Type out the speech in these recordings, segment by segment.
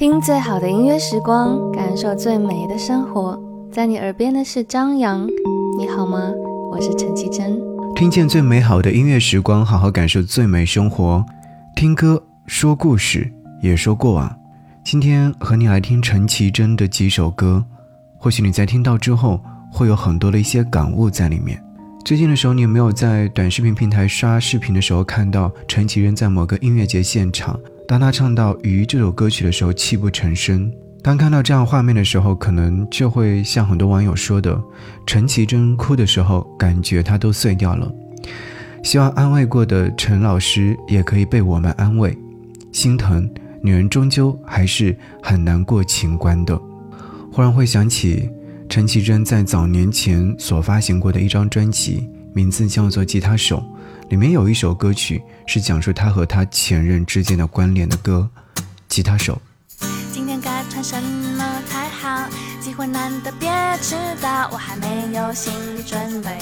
听最好的音乐时光，感受最美的生活。在你耳边的是张扬，你好吗？我是陈绮贞。听见最美好的音乐时光，好好感受最美生活。听歌说故事，也说过往。今天和你来听陈绮贞的几首歌，或许你在听到之后会有很多的一些感悟在里面。最近的时候，你有没有在短视频平台刷视频的时候看到陈绮贞在某个音乐节现场？当他唱到《鱼》这首歌曲的时候，泣不成声。当看到这样画面的时候，可能就会像很多网友说的，陈绮贞哭的时候，感觉她都碎掉了。希望安慰过的陈老师也可以被我们安慰。心疼，女人终究还是很难过情关的。忽然会想起陈绮贞在早年前所发行过的一张专辑，名字叫做《吉他手》。里面有一首歌曲是讲述他和他前任之间的关联的歌，《吉他手》。今天该穿什么才好？机会难得，别迟到。我还没有心理准备，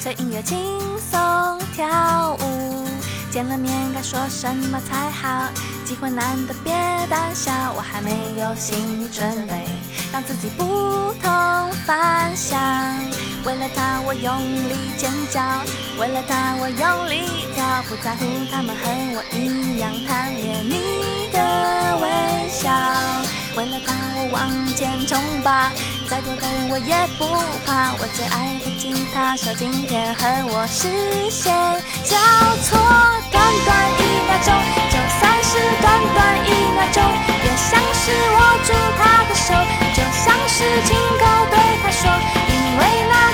随音乐轻松跳舞。见了面该说什么才好？机会难得，别胆小。我还没有心理准备，让自己不同凡响。为了他，我用力尖叫；为了他，我用力跳，不在乎他们和我一样贪恋你的微笑。为了他，我往前冲吧，再多的人我也不怕。我最爱的吉他手，今天和我视线交错，短短一秒钟，就算是短短一秒钟，也像是握住他的手，就像是亲口对他说，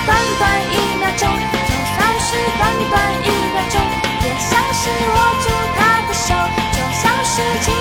短短一秒钟，就算是短短一秒钟，也像是握住他的手，就像是亲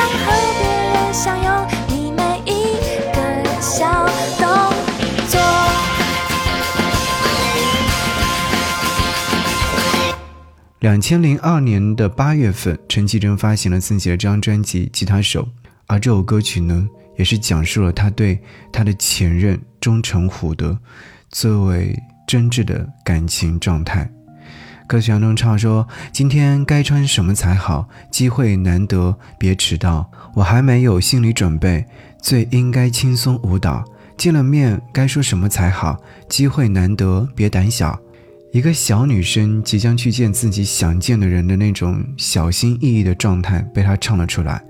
和别人享用你每一个小动作两千零二年的八月份，陈绮贞发行了自己的这张专辑《吉他手》，而这首歌曲呢，也是讲述了她对她的前任钟成虎的最为真挚的感情状态。歌曲当中唱说：“今天该穿什么才好？机会难得，别迟到。我还没有心理准备，最应该轻松舞蹈。见了面该说什么才好？机会难得，别胆小。”一个小女生即将去见自己想见的人的那种小心翼翼的状态被她唱了出来，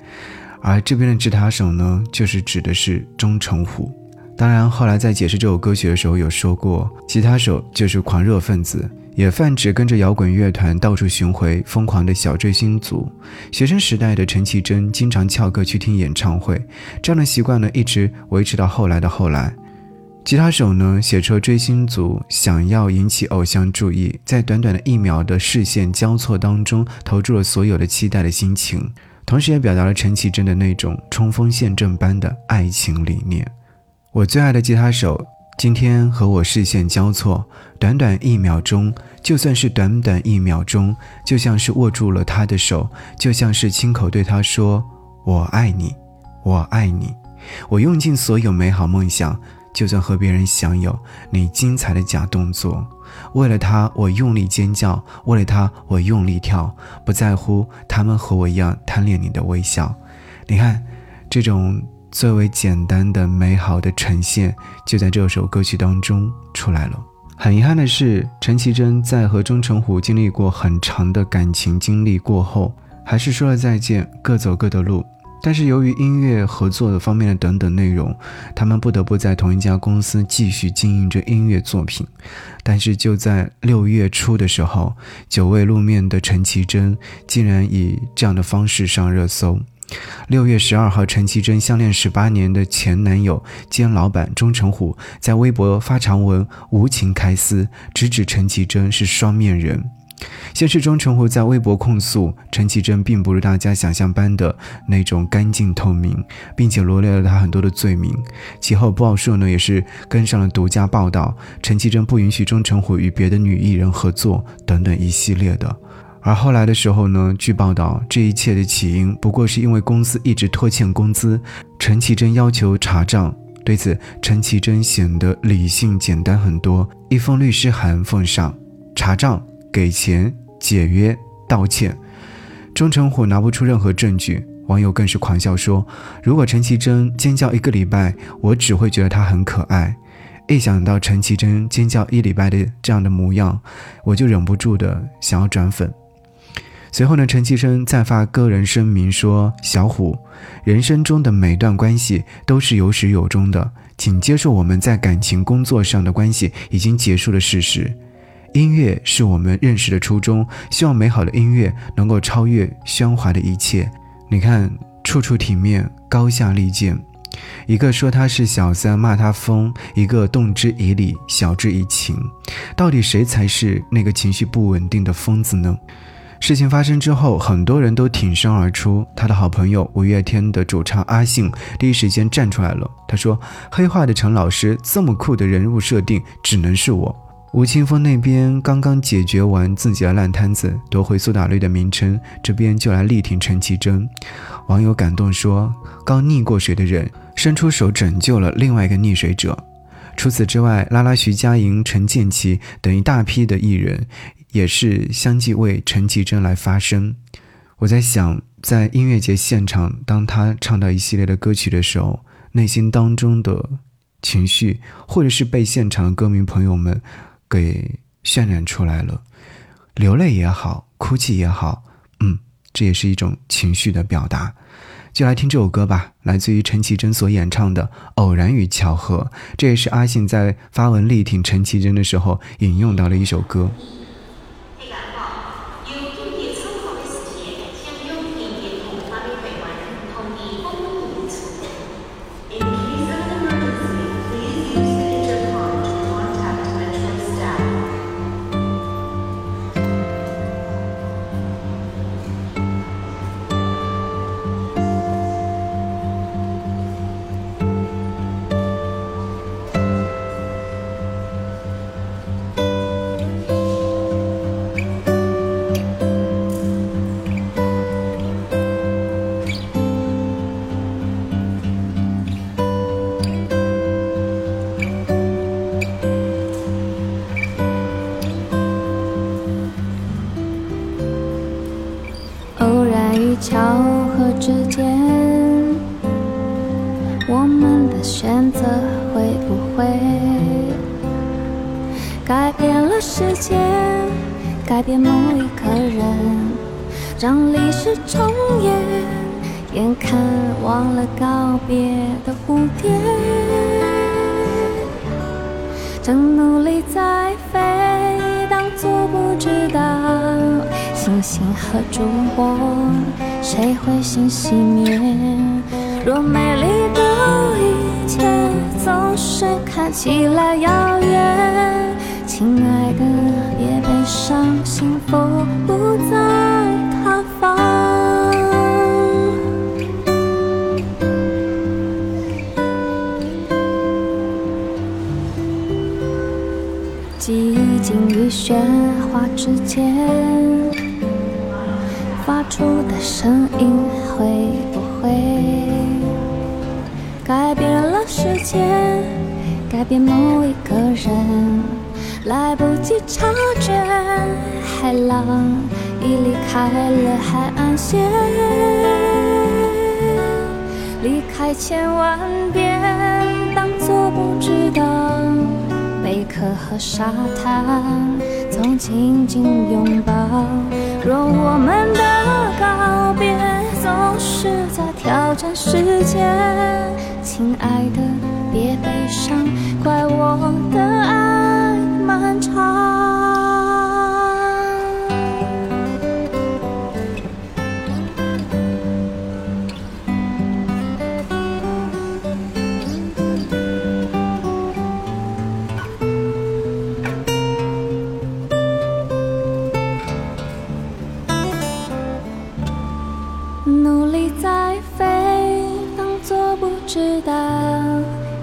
而这边的吉他手呢，就是指的是钟成虎。当然，后来在解释这首歌曲的时候有说过，吉他手就是狂热分子，也泛指跟着摇滚乐团到处巡回、疯狂的小追星族。学生时代的陈绮贞经常翘课去听演唱会，这样的习惯呢，一直维持到后来的后来。吉他手呢，写出追星族想要引起偶像注意，在短短的一秒的视线交错当中，投注了所有的期待的心情，同时也表达了陈绮贞的那种冲锋陷阵般的爱情理念。我最爱的吉他手。今天和我视线交错，短短一秒钟，就算是短短一秒钟，就像是握住了他的手，就像是亲口对他说：“我爱你，我爱你。”我用尽所有美好梦想，就算和别人享有你精彩的假动作，为了他我用力尖叫，为了他我用力跳，不在乎他们和我一样贪恋你的微笑。你看，这种。最为简单的美好的呈现，就在这首歌曲当中出来了。很遗憾的是，陈绮贞在和钟成虎经历过很长的感情经历过后，还是说了再见，各走各的路。但是由于音乐合作的方面的等等内容，他们不得不在同一家公司继续经营着音乐作品。但是就在六月初的时候，久未露面的陈绮贞竟然以这样的方式上热搜。六月十二号，陈绮贞相恋十八年的前男友兼老板钟成虎在微博发长文，无情开撕，直指陈绮贞是双面人。先是钟成虎在微博控诉陈绮贞并不如大家想象般的那种干净透明，并且罗列了他很多的罪名。其后，报社呢也是跟上了独家报道，陈绮贞不允许钟成虎与别的女艺人合作等等一系列的。而后来的时候呢，据报道，这一切的起因不过是因为公司一直拖欠工资，陈绮贞要求查账。对此，陈绮贞显得理性简单很多，一封律师函奉上，查账、给钱、解约、道歉。钟成虎拿不出任何证据，网友更是狂笑说：“如果陈绮贞尖叫一个礼拜，我只会觉得她很可爱。一想到陈绮贞尖叫一礼拜的这样的模样，我就忍不住的想要转粉。”随后呢，陈绮贞再发个人声明说：“小虎，人生中的每段关系都是有始有终的，请接受我们在感情、工作上的关系已经结束的事实。音乐是我们认识的初衷，希望美好的音乐能够超越喧哗的一切。你看，处处体面，高下立见。一个说他是小三，骂他疯；一个动之以理，晓之以情。到底谁才是那个情绪不稳定的疯子呢？”事情发生之后，很多人都挺身而出。他的好朋友五月天的主唱阿信第一时间站出来了。他说：“黑化的陈老师这么酷的人物设定，只能是我。”吴青峰那边刚刚解决完自己的烂摊子，夺回苏打绿的名称，这边就来力挺陈绮贞。网友感动说：“刚溺过水的人伸出手拯救了另外一个溺水者。”除此之外，拉拉、徐佳莹、陈建奇等一大批的艺人。也是相继为陈绮贞来发声。我在想，在音乐节现场，当他唱到一系列的歌曲的时候，内心当中的情绪，或者是被现场的歌迷朋友们给渲染出来了，流泪也好，哭泣也好，嗯，这也是一种情绪的表达。就来听这首歌吧，来自于陈绮贞所演唱的《偶然与巧合》，这也是阿信在发文力挺陈绮贞的时候引用到的一首歌。改变某一个人，让历史重演？眼看忘了告别的蝴蝶，正努力在飞，当作不知道。星星和烛火，谁会先熄灭？若美丽的。一切总是看起来遥远。亲爱的，上，幸福不在他方。寂静与喧哗之间。发出的声音会不会改变了世界，改变某一个人？来不及察觉，海浪已离开了海岸线。离开千万遍，当作不知道。贝壳和沙滩总紧紧拥抱。若我们的告别总是在挑战时间，亲爱的，别悲伤，怪我的爱好努力在飞当作不知道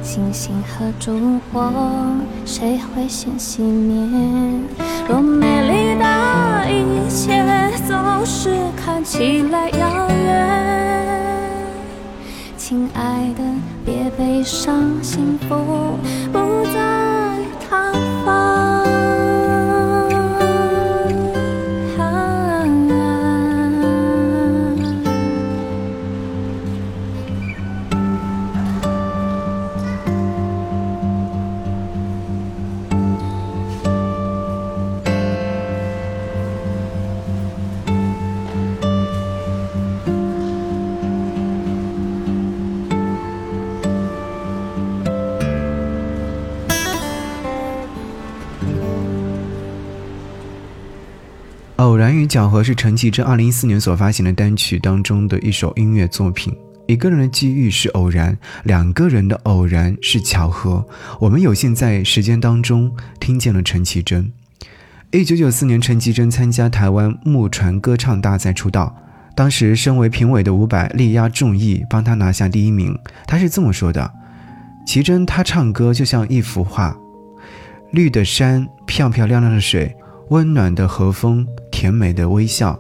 星星。和烛火，谁会先熄灭？若美丽的一切总是看起来遥远，亲爱的，别悲伤，幸福不在偶然与巧合是陈绮贞2014年所发行的单曲当中的一首音乐作品。一个人的机遇是偶然，两个人的偶然是巧合。我们有幸在时间当中听见了陈绮贞。1994年，陈绮贞参加台湾木船歌唱大赛出道，当时身为评委的伍佰力压众议，帮她拿下第一名。他是这么说的：“绮贞她唱歌就像一幅画，绿的山，漂漂亮亮的水，温暖的和风。”甜美的微笑，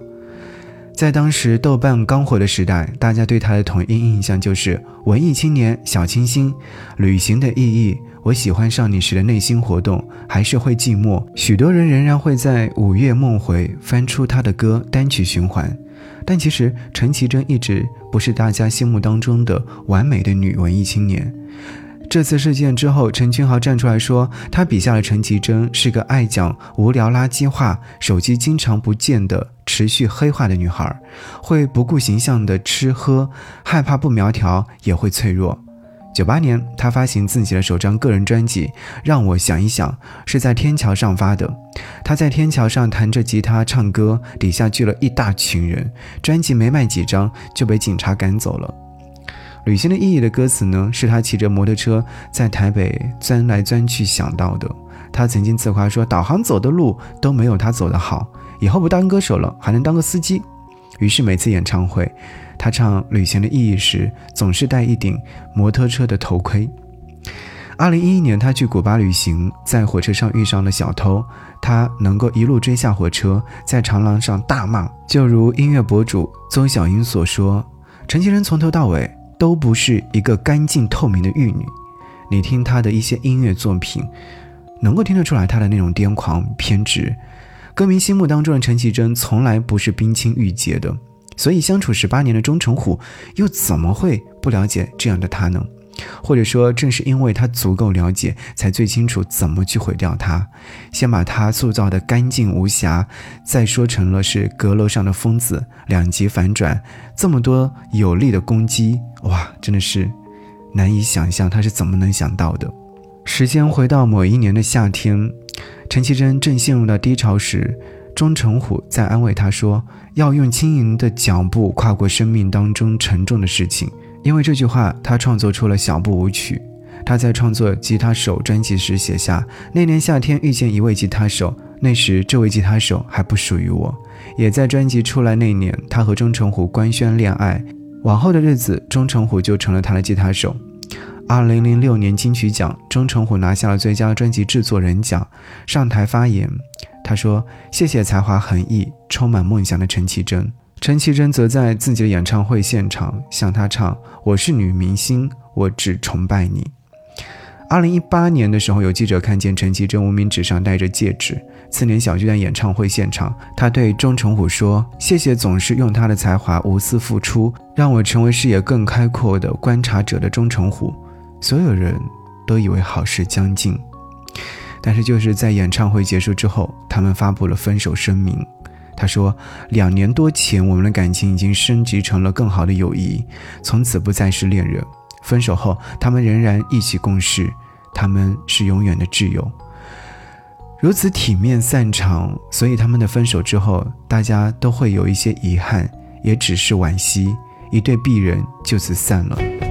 在当时豆瓣刚火的时代，大家对他的统一印象就是文艺青年、小清新、旅行的意义。我喜欢上你时的内心活动，还是会寂寞。许多人仍然会在午夜梦回翻出他的歌单曲循环，但其实陈绮贞一直不是大家心目当中的完美的女文艺青年。这次事件之后，陈君豪站出来说，他笔下的陈绮贞是个爱讲无聊垃圾话、手机经常不见的持续黑化的女孩，会不顾形象的吃喝，害怕不苗条也会脆弱。九八年，他发行自己的首张个人专辑《让我想一想》，是在天桥上发的。他在天桥上弹着吉他唱歌，底下聚了一大群人。专辑没卖几张就被警察赶走了。旅行的意义的歌词呢，是他骑着摩托车在台北钻来钻去想到的。他曾经自夸说，导航走的路都没有他走的好，以后不当歌手了，还能当个司机。于是每次演唱会，他唱《旅行的意义》时，总是戴一顶摩托车的头盔。二零一一年，他去古巴旅行，在火车上遇上了小偷，他能够一路追下火车，在长廊上大骂。就如音乐博主邹小英所说，陈绮贞从头到尾。都不是一个干净透明的玉女，你听她的一些音乐作品，能够听得出来她的那种癫狂偏执。歌迷心目当中的陈绮贞从来不是冰清玉洁的，所以相处十八年的钟成虎又怎么会不了解这样的她呢？或者说，正是因为他足够了解，才最清楚怎么去毁掉他。先把他塑造的干净无瑕，再说成了是阁楼上的疯子，两极反转，这么多有力的攻击，哇，真的是难以想象他是怎么能想到的。时间回到某一年的夏天，陈绮贞正陷入到低潮时，钟成虎在安慰她说：“要用轻盈的脚步跨过生命当中沉重的事情。”因为这句话，他创作出了小步舞曲。他在创作《吉他手》专辑时写下：“那年夏天遇见一位吉他手，那时这位吉他手还不属于我。”也在专辑出来那年，他和钟成虎官宣恋爱。往后的日子，钟成虎就成了他的吉他手。二零零六年金曲奖，钟成虎拿下了最佳专辑制作人奖。上台发言，他说：“谢谢才华横溢、充满梦想的陈绮贞。”陈绮贞则在自己的演唱会现场向他唱：“我是女明星，我只崇拜你。”二零一八年的时候，有记者看见陈绮贞无名指上戴着戒指。次年小巨蛋演唱会现场，他对钟成虎说：“谢谢总是用他的才华无私付出，让我成为视野更开阔的观察者的钟成虎。”所有人都以为好事将近，但是就是在演唱会结束之后，他们发布了分手声明。他说：“两年多前，我们的感情已经升级成了更好的友谊，从此不再是恋人。”分手后，他们仍然一起共事，他们是永远的挚友。如此体面散场，所以他们的分手之后，大家都会有一些遗憾，也只是惋惜，一对璧人就此散了。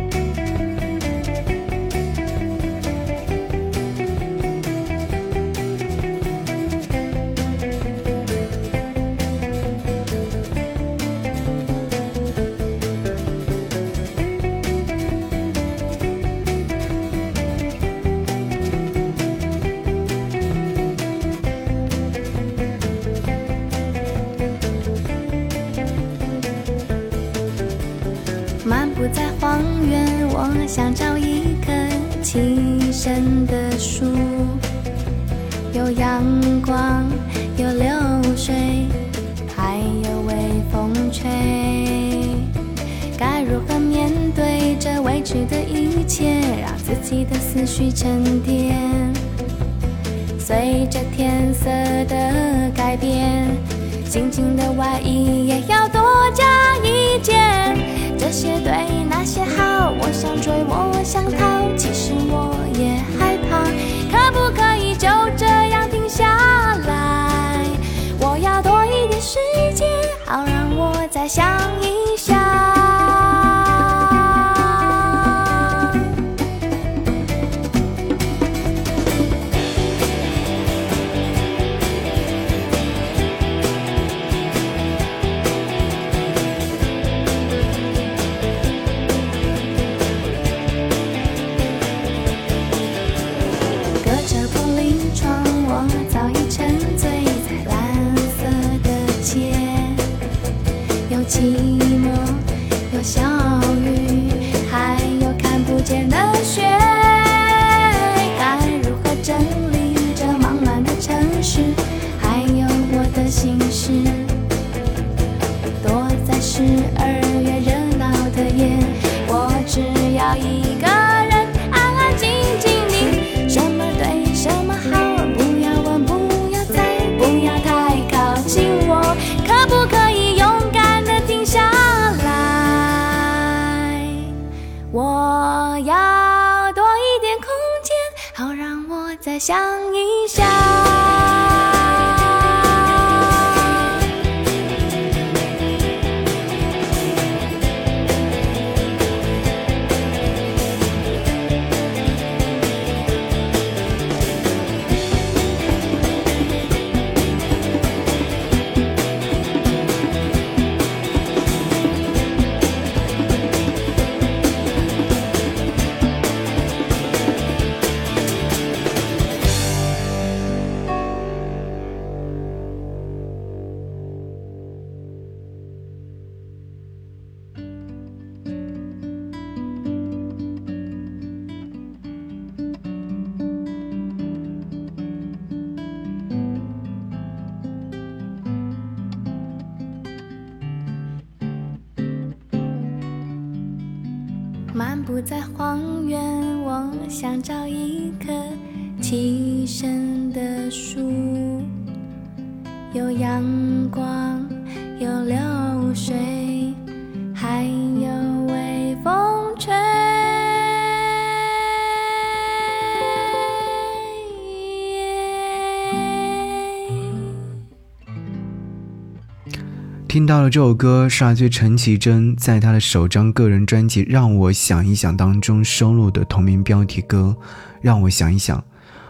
的树，有阳光，有流水，还有微风吹。该如何面对这未知的一切，让自己的思绪沉淀？随着天色的改变，紧紧的外衣也要多加一件。这些对那些好，我想追，我想逃，其实我。可不可以就这样停下来？我要多一点时间，好让我再想一在荒原，我想找听到了这首歌，是来自陈绮贞在她的首张个人专辑《让我想一想》当中收录的同名标题歌。让我想一想，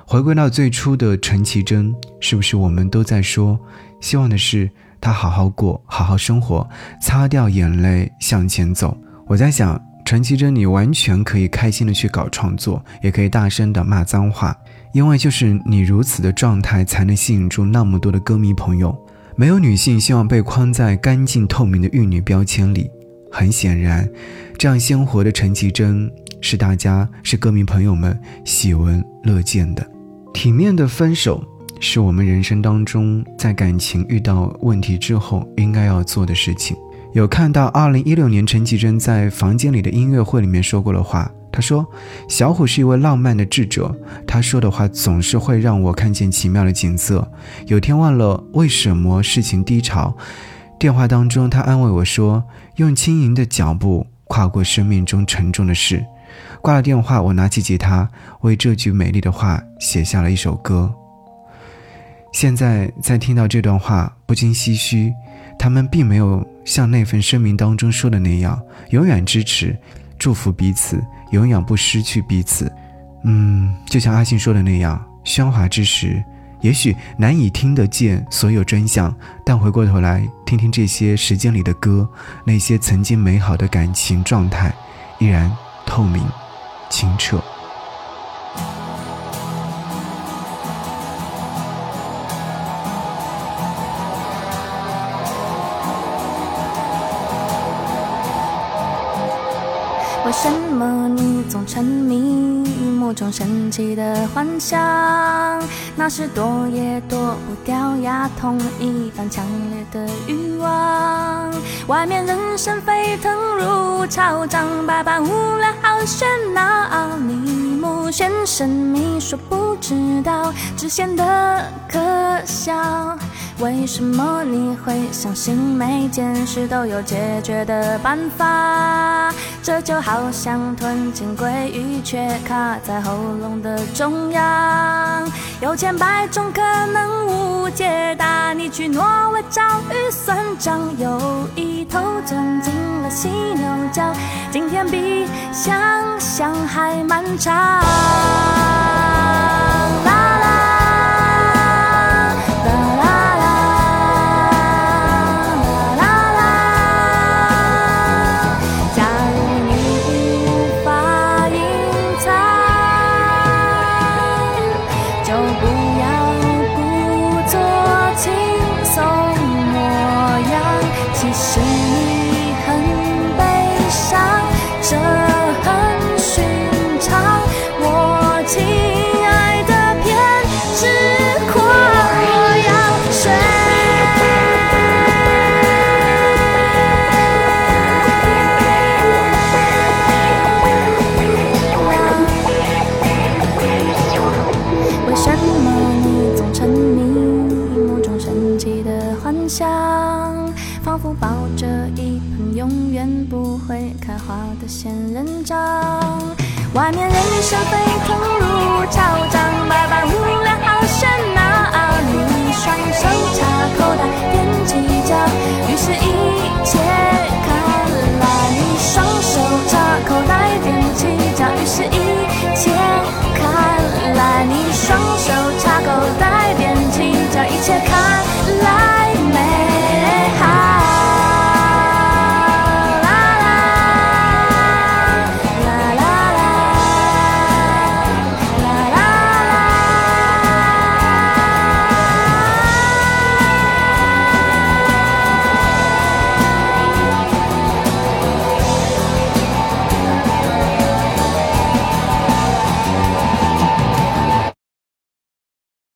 回归到最初的陈绮贞，是不是我们都在说，希望的是她好好过，好好生活，擦掉眼泪向前走。我在想，陈绮贞，你完全可以开心的去搞创作，也可以大声的骂脏话，因为就是你如此的状态，才能吸引住那么多的歌迷朋友。没有女性希望被框在干净透明的玉女标签里。很显然，这样鲜活的陈绮贞是大家、是歌迷朋友们喜闻乐见的。体面的分手是我们人生当中在感情遇到问题之后应该要做的事情。有看到2016年陈绮贞在房间里的音乐会里面说过的话。他说：“小虎是一位浪漫的智者，他说的话总是会让我看见奇妙的景色。有天忘了为什么事情低潮，电话当中他安慰我说：‘用轻盈的脚步跨过生命中沉重的事。’挂了电话，我拿起吉他，为这句美丽的话写下了一首歌。现在在听到这段话，不禁唏嘘，他们并没有像那份声明当中说的那样，永远支持。”祝福彼此，永远不失去彼此。嗯，就像阿信说的那样，喧哗之时，也许难以听得见所有真相，但回过头来听听这些时间里的歌，那些曾经美好的感情状态，依然透明、清澈。为什么你总沉迷于某种神奇的幻想？那是躲也躲不掉牙痛一般强烈的欲望。外面人声沸腾如潮涨，百般无聊好喧闹。你目眩神迷，说不知道，只显得可笑。为什么你会相信每件事都有解决的办法？这就好像吞进鲑鱼，却卡在喉咙的中央。有千百种可能无解答，你去挪威找鱼算账，有一头钻进了犀牛角。今天比想象还漫长。外面人声沸